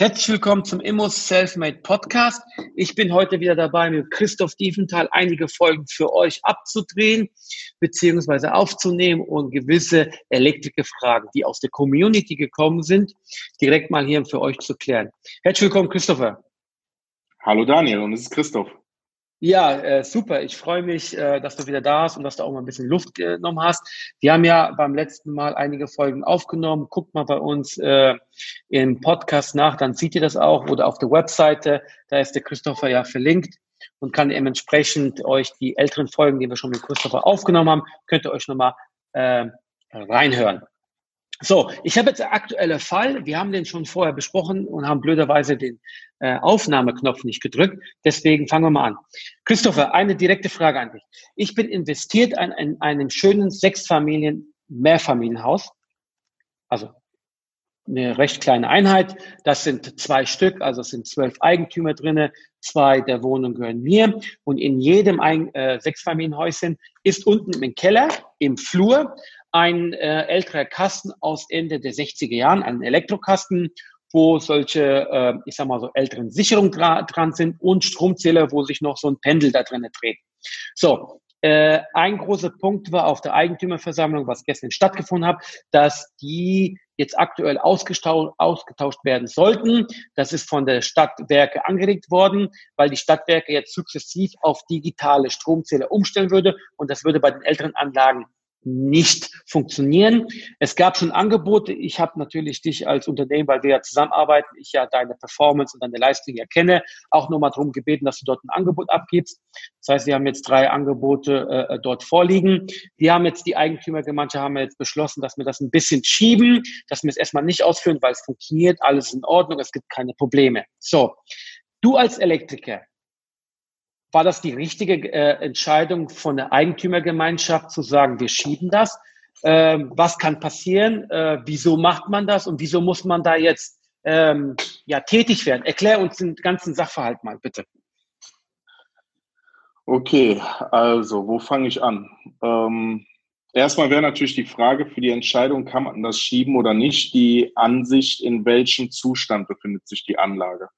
Herzlich willkommen zum Immos Selfmade Podcast. Ich bin heute wieder dabei, mit Christoph Diefenthal einige Folgen für euch abzudrehen beziehungsweise aufzunehmen und gewisse Elektrikerfragen, die aus der Community gekommen sind, direkt mal hier für euch zu klären. Herzlich willkommen, Christopher. Hallo Daniel und es ist Christoph. Ja, äh, super. Ich freue mich, äh, dass du wieder da bist und dass du auch mal ein bisschen Luft genommen hast. Wir haben ja beim letzten Mal einige Folgen aufgenommen. Guckt mal bei uns äh, im Podcast nach, dann seht ihr das auch oder auf der Webseite. Da ist der Christopher ja verlinkt und kann dementsprechend euch die älteren Folgen, die wir schon mit Christopher aufgenommen haben, könnt ihr euch nochmal äh, reinhören. So, ich habe jetzt einen aktuellen Fall. Wir haben den schon vorher besprochen und haben blöderweise den äh, Aufnahmeknopf nicht gedrückt. Deswegen fangen wir mal an. Christopher, eine direkte Frage an dich. Ich bin investiert in, in einem schönen Sechsfamilien Mehrfamilienhaus. Also eine recht kleine Einheit. Das sind zwei Stück, also es sind zwölf Eigentümer drinne. Zwei der Wohnungen gehören mir. Und in jedem Ein äh, Sechsfamilienhäuschen ist unten im Keller, im Flur, ein äh, älterer Kasten aus Ende der 60er Jahren, ein Elektrokasten, wo solche, äh, ich sag mal so älteren Sicherungen dra dran sind und Stromzähler, wo sich noch so ein Pendel da drin dreht. So, äh, ein großer Punkt war auf der Eigentümerversammlung, was gestern stattgefunden hat, dass die jetzt aktuell ausgetauscht, ausgetauscht werden sollten. Das ist von der Stadtwerke angeregt worden, weil die Stadtwerke jetzt sukzessiv auf digitale Stromzähler umstellen würde und das würde bei den älteren Anlagen nicht funktionieren. Es gab schon Angebote. Ich habe natürlich dich als Unternehmen, weil wir ja zusammenarbeiten, ich ja deine Performance und deine Leistung ja kenne, auch nochmal darum gebeten, dass du dort ein Angebot abgibst. Das heißt, wir haben jetzt drei Angebote äh, dort vorliegen. Wir haben jetzt die Eigentümergemeinschaft haben jetzt beschlossen, dass wir das ein bisschen schieben, dass wir es erstmal nicht ausführen, weil es funktioniert, alles in Ordnung, es gibt keine Probleme. So, du als Elektriker, war das die richtige äh, Entscheidung von der Eigentümergemeinschaft zu sagen, wir schieben das? Ähm, was kann passieren? Äh, wieso macht man das? Und wieso muss man da jetzt ähm, ja, tätig werden? Erklär uns den ganzen Sachverhalt mal, bitte. Okay, also wo fange ich an? Ähm, erstmal wäre natürlich die Frage für die Entscheidung, kann man das schieben oder nicht, die Ansicht, in welchem Zustand befindet sich die Anlage.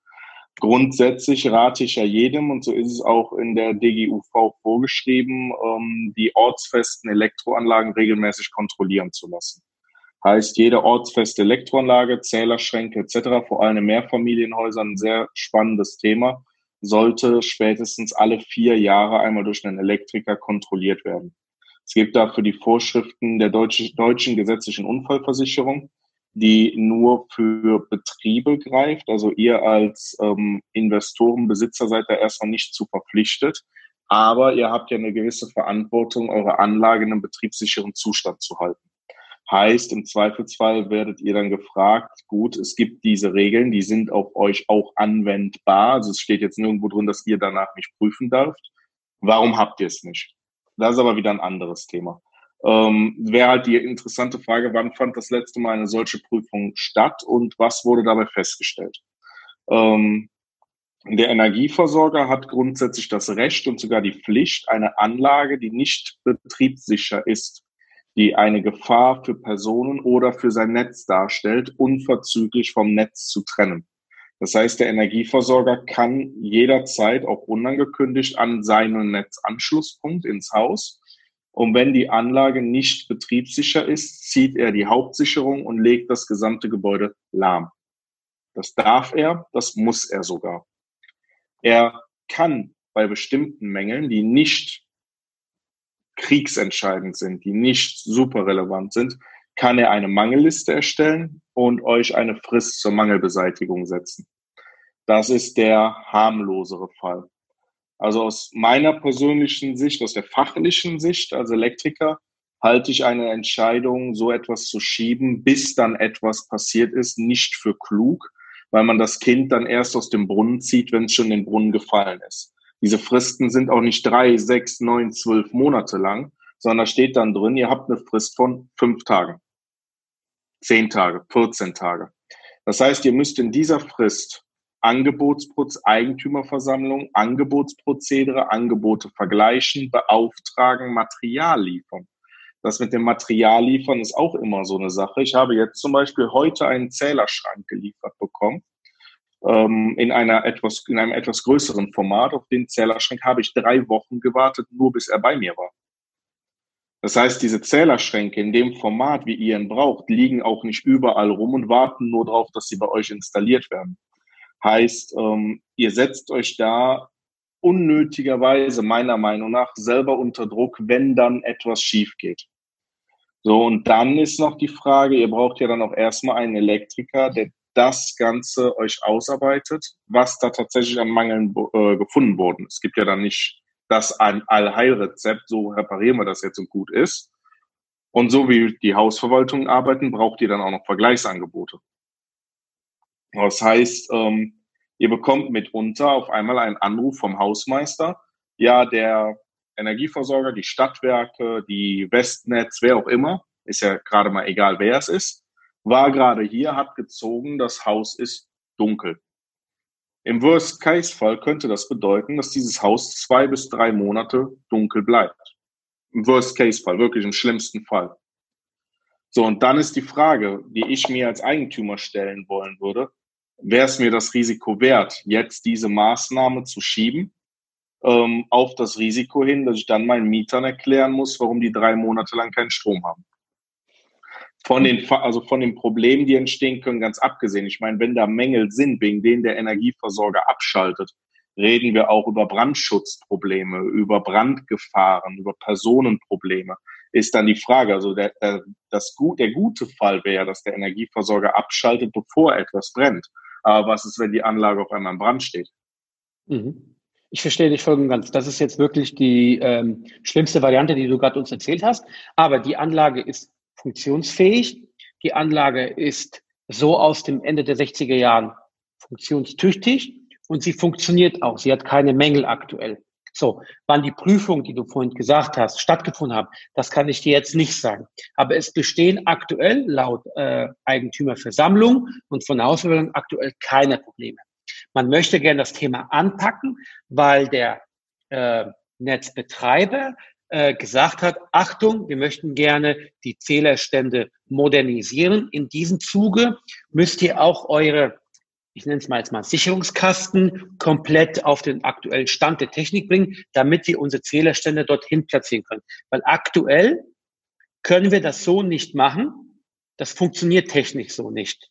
Grundsätzlich rate ich ja jedem, und so ist es auch in der DGUV vorgeschrieben, ähm, die ortsfesten Elektroanlagen regelmäßig kontrollieren zu lassen. Heißt, jede ortsfeste Elektroanlage, Zählerschränke etc., vor allem in Mehrfamilienhäusern, ein sehr spannendes Thema, sollte spätestens alle vier Jahre einmal durch einen Elektriker kontrolliert werden. Es gibt dafür die Vorschriften der deutschen, deutschen gesetzlichen Unfallversicherung die nur für Betriebe greift. Also ihr als ähm, Investoren, seid da erstmal nicht zu verpflichtet. Aber ihr habt ja eine gewisse Verantwortung, eure Anlage in einem betriebssicheren Zustand zu halten. Heißt, im Zweifelsfall werdet ihr dann gefragt, gut, es gibt diese Regeln, die sind auf euch auch anwendbar. Also es steht jetzt nirgendwo drin, dass ihr danach nicht prüfen dürft. Warum habt ihr es nicht? Das ist aber wieder ein anderes Thema ähm, wäre halt die interessante Frage, wann fand das letzte Mal eine solche Prüfung statt und was wurde dabei festgestellt? Ähm, der Energieversorger hat grundsätzlich das Recht und sogar die Pflicht, eine Anlage, die nicht betriebssicher ist, die eine Gefahr für Personen oder für sein Netz darstellt, unverzüglich vom Netz zu trennen. Das heißt, der Energieversorger kann jederzeit auch unangekündigt an seinen Netzanschlusspunkt ins Haus und wenn die Anlage nicht betriebssicher ist, zieht er die Hauptsicherung und legt das gesamte Gebäude lahm. Das darf er, das muss er sogar. Er kann bei bestimmten Mängeln, die nicht kriegsentscheidend sind, die nicht super relevant sind, kann er eine Mangelliste erstellen und euch eine Frist zur Mangelbeseitigung setzen. Das ist der harmlosere Fall. Also aus meiner persönlichen Sicht, aus der fachlichen Sicht als Elektriker, halte ich eine Entscheidung, so etwas zu schieben, bis dann etwas passiert ist, nicht für klug, weil man das Kind dann erst aus dem Brunnen zieht, wenn es schon in den Brunnen gefallen ist. Diese Fristen sind auch nicht drei, sechs, neun, zwölf Monate lang, sondern da steht dann drin, ihr habt eine Frist von fünf Tagen, zehn Tage, 14 Tage. Das heißt, ihr müsst in dieser Frist Angebotsprozess, Eigentümerversammlung, Angebotsprozedere, Angebote vergleichen, beauftragen, Material liefern. Das mit dem Material liefern ist auch immer so eine Sache. Ich habe jetzt zum Beispiel heute einen Zählerschrank geliefert bekommen ähm, in einer etwas in einem etwas größeren Format. Auf den Zählerschrank habe ich drei Wochen gewartet, nur bis er bei mir war. Das heißt, diese Zählerschränke in dem Format, wie ihr ihn braucht, liegen auch nicht überall rum und warten nur darauf, dass sie bei euch installiert werden. Heißt, ähm, ihr setzt euch da unnötigerweise meiner Meinung nach selber unter Druck, wenn dann etwas schief geht. So, und dann ist noch die Frage, ihr braucht ja dann auch erstmal einen Elektriker, der das Ganze euch ausarbeitet, was da tatsächlich an Mangeln äh, gefunden wurden. Es gibt ja dann nicht das Allheilrezept, so reparieren wir das jetzt und gut ist. Und so wie die Hausverwaltung arbeiten, braucht ihr dann auch noch Vergleichsangebote. Das heißt, ähm, ihr bekommt mitunter auf einmal einen Anruf vom Hausmeister. Ja, der Energieversorger, die Stadtwerke, die Westnetz, wer auch immer, ist ja gerade mal egal, wer es ist, war gerade hier, hat gezogen, das Haus ist dunkel. Im Worst-Case-Fall könnte das bedeuten, dass dieses Haus zwei bis drei Monate dunkel bleibt. Im Worst-Case-Fall, wirklich im schlimmsten Fall. So, und dann ist die Frage, die ich mir als Eigentümer stellen wollen würde, wäre es mir das Risiko wert, jetzt diese Maßnahme zu schieben ähm, auf das Risiko hin, dass ich dann meinen Mietern erklären muss, warum die drei Monate lang keinen Strom haben. Von den, also von den Problemen, die entstehen können, ganz abgesehen. Ich meine, wenn da Mängel sind, wegen denen der Energieversorger abschaltet, reden wir auch über Brandschutzprobleme, über Brandgefahren, über Personenprobleme. Ist dann die Frage, also der, das, der gute Fall wäre, dass der Energieversorger abschaltet, bevor etwas brennt. Aber was ist, wenn die Anlage auf einmal im Brand steht? Mhm. Ich verstehe dich voll und ganz. Das ist jetzt wirklich die ähm, schlimmste Variante, die du gerade uns erzählt hast. Aber die Anlage ist funktionsfähig. Die Anlage ist so aus dem Ende der 60er Jahren funktionstüchtig und sie funktioniert auch. Sie hat keine Mängel aktuell. So, wann die Prüfung, die du vorhin gesagt hast, stattgefunden haben, das kann ich dir jetzt nicht sagen. Aber es bestehen aktuell laut äh, Eigentümerversammlung und von Hausverwaltung aktuell keine Probleme. Man möchte gerne das Thema anpacken, weil der äh, Netzbetreiber äh, gesagt hat, Achtung, wir möchten gerne die Zählerstände modernisieren. In diesem Zuge müsst ihr auch eure, ich nenne es mal jetzt mal Sicherungskasten, komplett auf den aktuellen Stand der Technik bringen, damit wir unsere Zählerstände dorthin platzieren können. Weil aktuell können wir das so nicht machen. Das funktioniert technisch so nicht.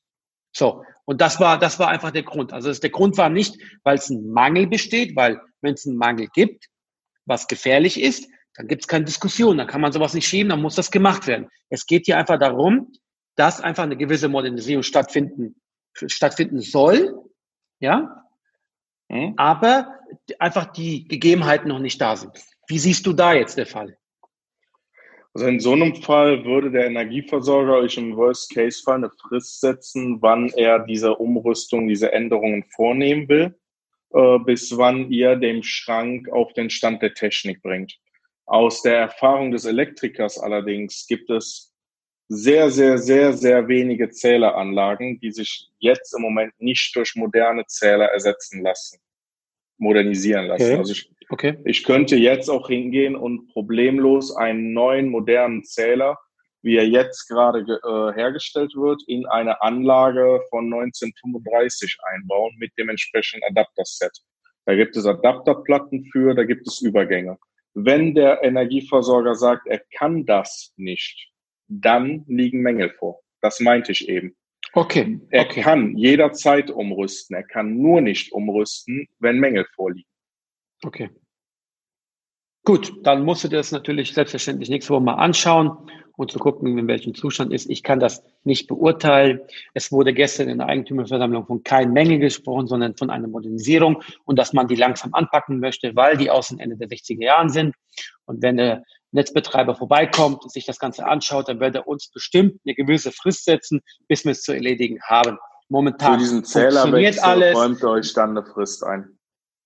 So. Und das war, das war einfach der Grund. Also der Grund war nicht, weil es ein Mangel besteht, weil wenn es einen Mangel gibt, was gefährlich ist, dann gibt es keine Diskussion, dann kann man sowas nicht schieben, dann muss das gemacht werden. Es geht hier einfach darum, dass einfach eine gewisse Modernisierung stattfinden, stattfinden soll, ja, mhm. aber einfach die Gegebenheiten noch nicht da sind. Wie siehst du da jetzt der Fall? Also in so einem Fall würde der Energieversorger euch im Worst-Case-Fall eine Frist setzen, wann er diese Umrüstung, diese Änderungen vornehmen will, äh, bis wann ihr den Schrank auf den Stand der Technik bringt. Aus der Erfahrung des Elektrikers allerdings gibt es sehr, sehr, sehr, sehr wenige Zähleranlagen, die sich jetzt im Moment nicht durch moderne Zähler ersetzen lassen, modernisieren lassen. Okay. Also ich, okay. ich könnte jetzt auch hingehen und problemlos einen neuen, modernen Zähler, wie er jetzt gerade äh, hergestellt wird, in eine Anlage von 1935 einbauen mit dem entsprechenden Adapterset. Da gibt es Adapterplatten für, da gibt es Übergänge. Wenn der Energieversorger sagt, er kann das nicht, dann liegen Mängel vor. Das meinte ich eben. Okay. Er okay. kann jederzeit umrüsten. Er kann nur nicht umrüsten, wenn Mängel vorliegen. Okay. Gut, dann musst du dir das natürlich selbstverständlich nächste Woche mal anschauen und zu gucken, in welchem Zustand ist. Ich kann das nicht beurteilen. Es wurde gestern in der Eigentümerversammlung von keinen Mängel gesprochen, sondern von einer Modernisierung und dass man die langsam anpacken möchte, weil die aus dem Ende der 60er Jahren sind. Und wenn der Netzbetreiber vorbeikommt, sich das Ganze anschaut, dann wird er uns bestimmt eine gewisse Frist setzen, bis wir es zu erledigen haben. Momentan Für diesen funktioniert alles. räumt euch dann eine Frist ein.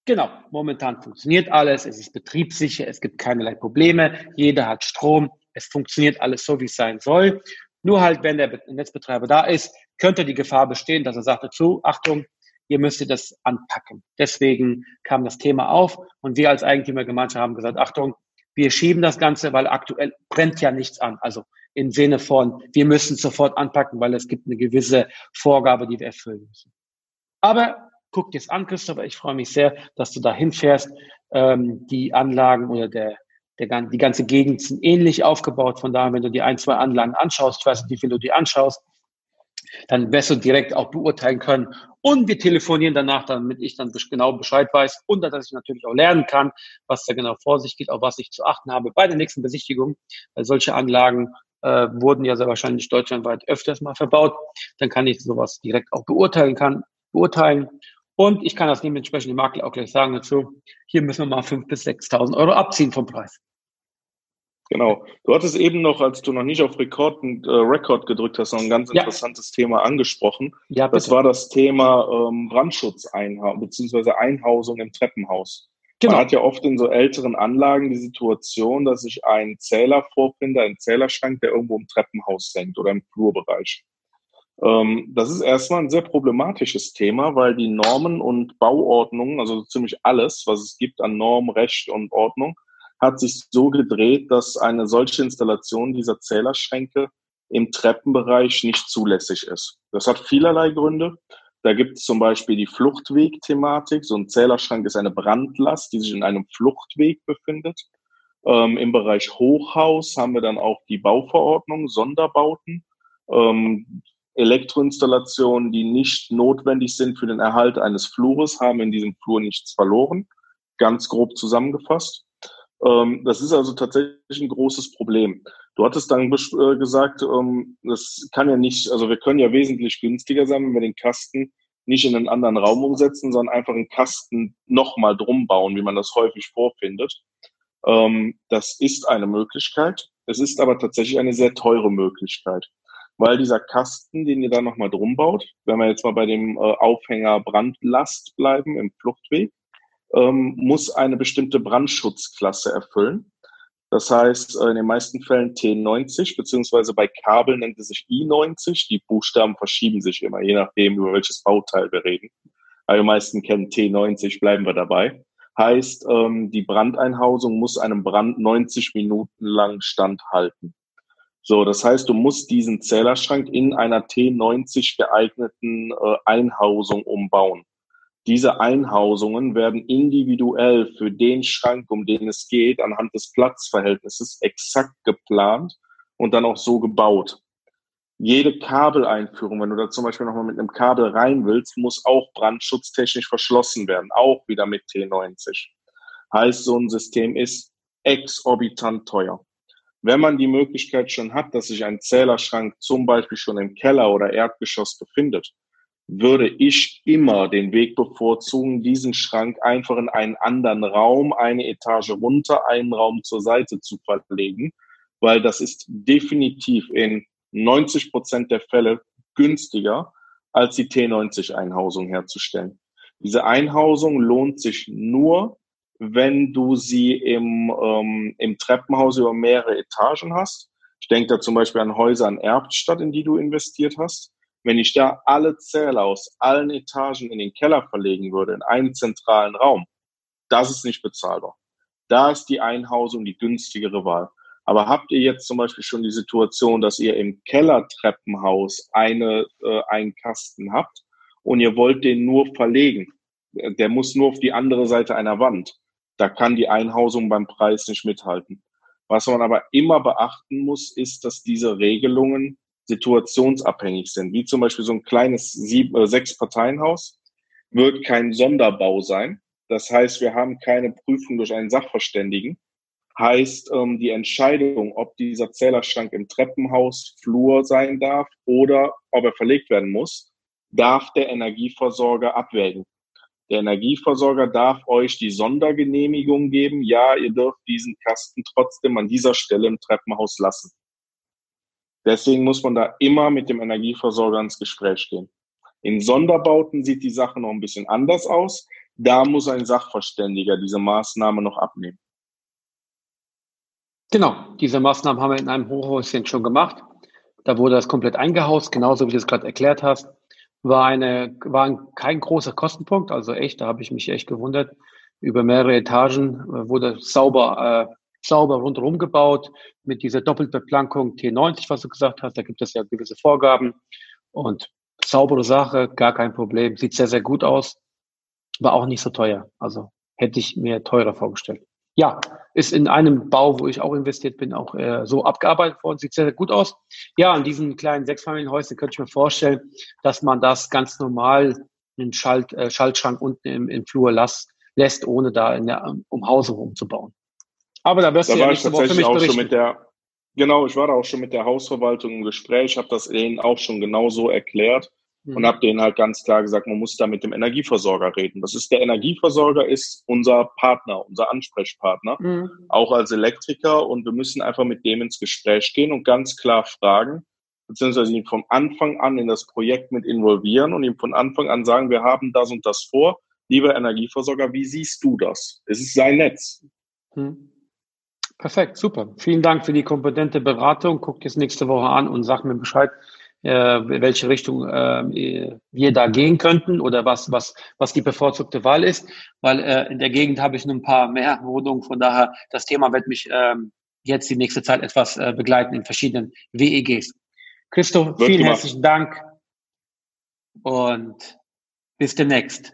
Genau, momentan funktioniert alles, es ist betriebssicher, es gibt keinerlei Probleme, jeder hat Strom, es funktioniert alles so, wie es sein soll. Nur halt, wenn der Netzbetreiber da ist, könnte die Gefahr bestehen, dass er sagt dazu, Achtung, ihr müsstet das anpacken. Deswegen kam das Thema auf und wir als Eigentümergemeinschaft haben gesagt, Achtung, wir schieben das Ganze, weil aktuell brennt ja nichts an. Also im Sinne von, wir müssen sofort anpacken, weil es gibt eine gewisse Vorgabe, die wir erfüllen müssen. Aber guck dir es an, Christopher. Ich freue mich sehr, dass du da hinfährst. Ähm, die Anlagen oder der, der, die ganze Gegend sind ähnlich aufgebaut. Von daher, wenn du die ein, zwei Anlagen anschaust, ich weiß nicht, wie viel du die anschaust, dann du direkt auch beurteilen können. Und wir telefonieren danach, damit ich dann genau Bescheid weiß und dass ich natürlich auch lernen kann, was da genau vor sich geht, auf was ich zu achten habe bei der nächsten Besichtigung. Weil solche Anlagen äh, wurden ja sehr wahrscheinlich deutschlandweit öfters mal verbaut. Dann kann ich sowas direkt auch beurteilen kann, beurteilen. Und ich kann das dementsprechend dem Makler auch gleich sagen dazu, hier müssen wir mal 5.000 bis 6.000 Euro abziehen vom Preis. Genau. Du hattest eben noch, als du noch nicht auf Rekord, äh, Record gedrückt hast, noch ein ganz interessantes ja. Thema angesprochen. Ja, bitte. das war das Thema ähm, Brandschutz beziehungsweise Einhausung im Treppenhaus. Genau. Man hat ja oft in so älteren Anlagen die Situation, dass sich ein Zähler vorfindet, ein Zählerschrank, der irgendwo im Treppenhaus hängt oder im Flurbereich. Ähm, das ist erstmal ein sehr problematisches Thema, weil die Normen und Bauordnungen, also ziemlich alles, was es gibt an Norm, Recht und Ordnung, hat sich so gedreht, dass eine solche Installation dieser Zählerschränke im Treppenbereich nicht zulässig ist. Das hat vielerlei Gründe. Da gibt es zum Beispiel die Fluchtweg-Thematik. So ein Zählerschrank ist eine Brandlast, die sich in einem Fluchtweg befindet. Ähm, Im Bereich Hochhaus haben wir dann auch die Bauverordnung, Sonderbauten. Ähm, Elektroinstallationen, die nicht notwendig sind für den Erhalt eines Flures, haben in diesem Flur nichts verloren. Ganz grob zusammengefasst. Ähm, das ist also tatsächlich ein großes Problem. Du hattest dann äh, gesagt, ähm, das kann ja nicht, also wir können ja wesentlich günstiger sein, wenn wir den Kasten nicht in einen anderen Raum umsetzen, sondern einfach einen Kasten nochmal drum bauen, wie man das häufig vorfindet. Ähm, das ist eine Möglichkeit. Es ist aber tatsächlich eine sehr teure Möglichkeit weil dieser Kasten, den ihr da nochmal drum baut, wenn wir jetzt mal bei dem äh, Aufhänger Brandlast bleiben im Fluchtweg, ähm, muss eine bestimmte Brandschutzklasse erfüllen. Das heißt, äh, in den meisten Fällen T90, beziehungsweise bei Kabel nennt es sich I90. Die Buchstaben verschieben sich immer, je nachdem, über welches Bauteil wir reden. Aber die meisten kennen T90, bleiben wir dabei. Heißt, ähm, die Brandeinhausung muss einem Brand 90 Minuten lang standhalten. So, das heißt, du musst diesen Zählerschrank in einer T90 geeigneten äh, Einhausung umbauen. Diese Einhausungen werden individuell für den Schrank, um den es geht, anhand des Platzverhältnisses exakt geplant und dann auch so gebaut. Jede Kabeleinführung, wenn du da zum Beispiel nochmal mit einem Kabel rein willst, muss auch brandschutztechnisch verschlossen werden, auch wieder mit T90. Heißt, so ein System ist exorbitant teuer. Wenn man die Möglichkeit schon hat, dass sich ein Zählerschrank zum Beispiel schon im Keller oder Erdgeschoss befindet, würde ich immer den Weg bevorzugen, diesen Schrank einfach in einen anderen Raum, eine Etage runter, einen Raum zur Seite zu verlegen, weil das ist definitiv in 90 Prozent der Fälle günstiger, als die T90-Einhausung herzustellen. Diese Einhausung lohnt sich nur, wenn du sie im, ähm, im Treppenhaus über mehrere Etagen hast. Ich denke da zum Beispiel an Häuser in Erbstadt, in die du investiert hast. Wenn ich da alle Zähler aus allen Etagen in den Keller verlegen würde, in einen zentralen Raum, das ist nicht bezahlbar. Da ist die Einhausung die günstigere Wahl. Aber habt ihr jetzt zum Beispiel schon die Situation, dass ihr im Kellertreppenhaus eine, äh, einen Kasten habt und ihr wollt den nur verlegen? Der muss nur auf die andere Seite einer Wand. Da kann die Einhausung beim Preis nicht mithalten. Was man aber immer beachten muss, ist, dass diese Regelungen situationsabhängig sind. Wie zum Beispiel so ein kleines sieben, äh, Sechs-Parteien-Haus wird kein Sonderbau sein. Das heißt, wir haben keine Prüfung durch einen Sachverständigen. Heißt, ähm, die Entscheidung, ob dieser Zählerschrank im Treppenhaus Flur sein darf oder ob er verlegt werden muss, darf der Energieversorger abwägen. Der Energieversorger darf euch die Sondergenehmigung geben. Ja, ihr dürft diesen Kasten trotzdem an dieser Stelle im Treppenhaus lassen. Deswegen muss man da immer mit dem Energieversorger ins Gespräch gehen. In Sonderbauten sieht die Sache noch ein bisschen anders aus. Da muss ein Sachverständiger diese Maßnahme noch abnehmen. Genau, diese Maßnahmen haben wir in einem Hochhäuschen schon gemacht. Da wurde das komplett eingehaust, genauso wie du es gerade erklärt hast. War, eine, war kein großer Kostenpunkt, also echt, da habe ich mich echt gewundert. Über mehrere Etagen äh, wurde sauber, äh, sauber rundherum gebaut mit dieser Doppelbeplankung T90, was du gesagt hast. Da gibt es ja gewisse Vorgaben und saubere Sache, gar kein Problem. Sieht sehr, sehr gut aus. War auch nicht so teuer. Also hätte ich mir teurer vorgestellt. Ja, ist in einem Bau, wo ich auch investiert bin, auch äh, so abgearbeitet worden. Sieht sehr, sehr gut aus. Ja, in diesen kleinen Sechsfamilienhäusern könnte ich mir vorstellen, dass man das ganz normal einen Schalt, äh, Schaltschrank unten im, im Flur las, lässt, ohne da in der Umhausung umzubauen. Aber da wirst da du ja Woche für mich auch. Schon mit der, genau, ich war da auch schon mit der Hausverwaltung im Gespräch, habe das denen auch schon genau so erklärt und mhm. habe denen halt ganz klar gesagt, man muss da mit dem Energieversorger reden. Das ist der Energieversorger ist unser Partner, unser Ansprechpartner, mhm. auch als Elektriker und wir müssen einfach mit dem ins Gespräch gehen und ganz klar fragen, beziehungsweise ihn von Anfang an in das Projekt mit involvieren und ihm von Anfang an sagen, wir haben das und das vor. Lieber Energieversorger, wie siehst du das? Es ist sein Netz. Mhm. Perfekt, super. Vielen Dank für die kompetente Beratung. Guckt es nächste Woche an und sagt mir Bescheid, äh, welche Richtung äh, wir da gehen könnten oder was, was, was die bevorzugte Wahl ist, weil äh, in der Gegend habe ich nur ein paar mehr Wohnungen, von daher das Thema wird mich ähm, jetzt die nächste Zeit etwas äh, begleiten in verschiedenen WEGs. Christoph, vielen herzlichen Dank und bis demnächst.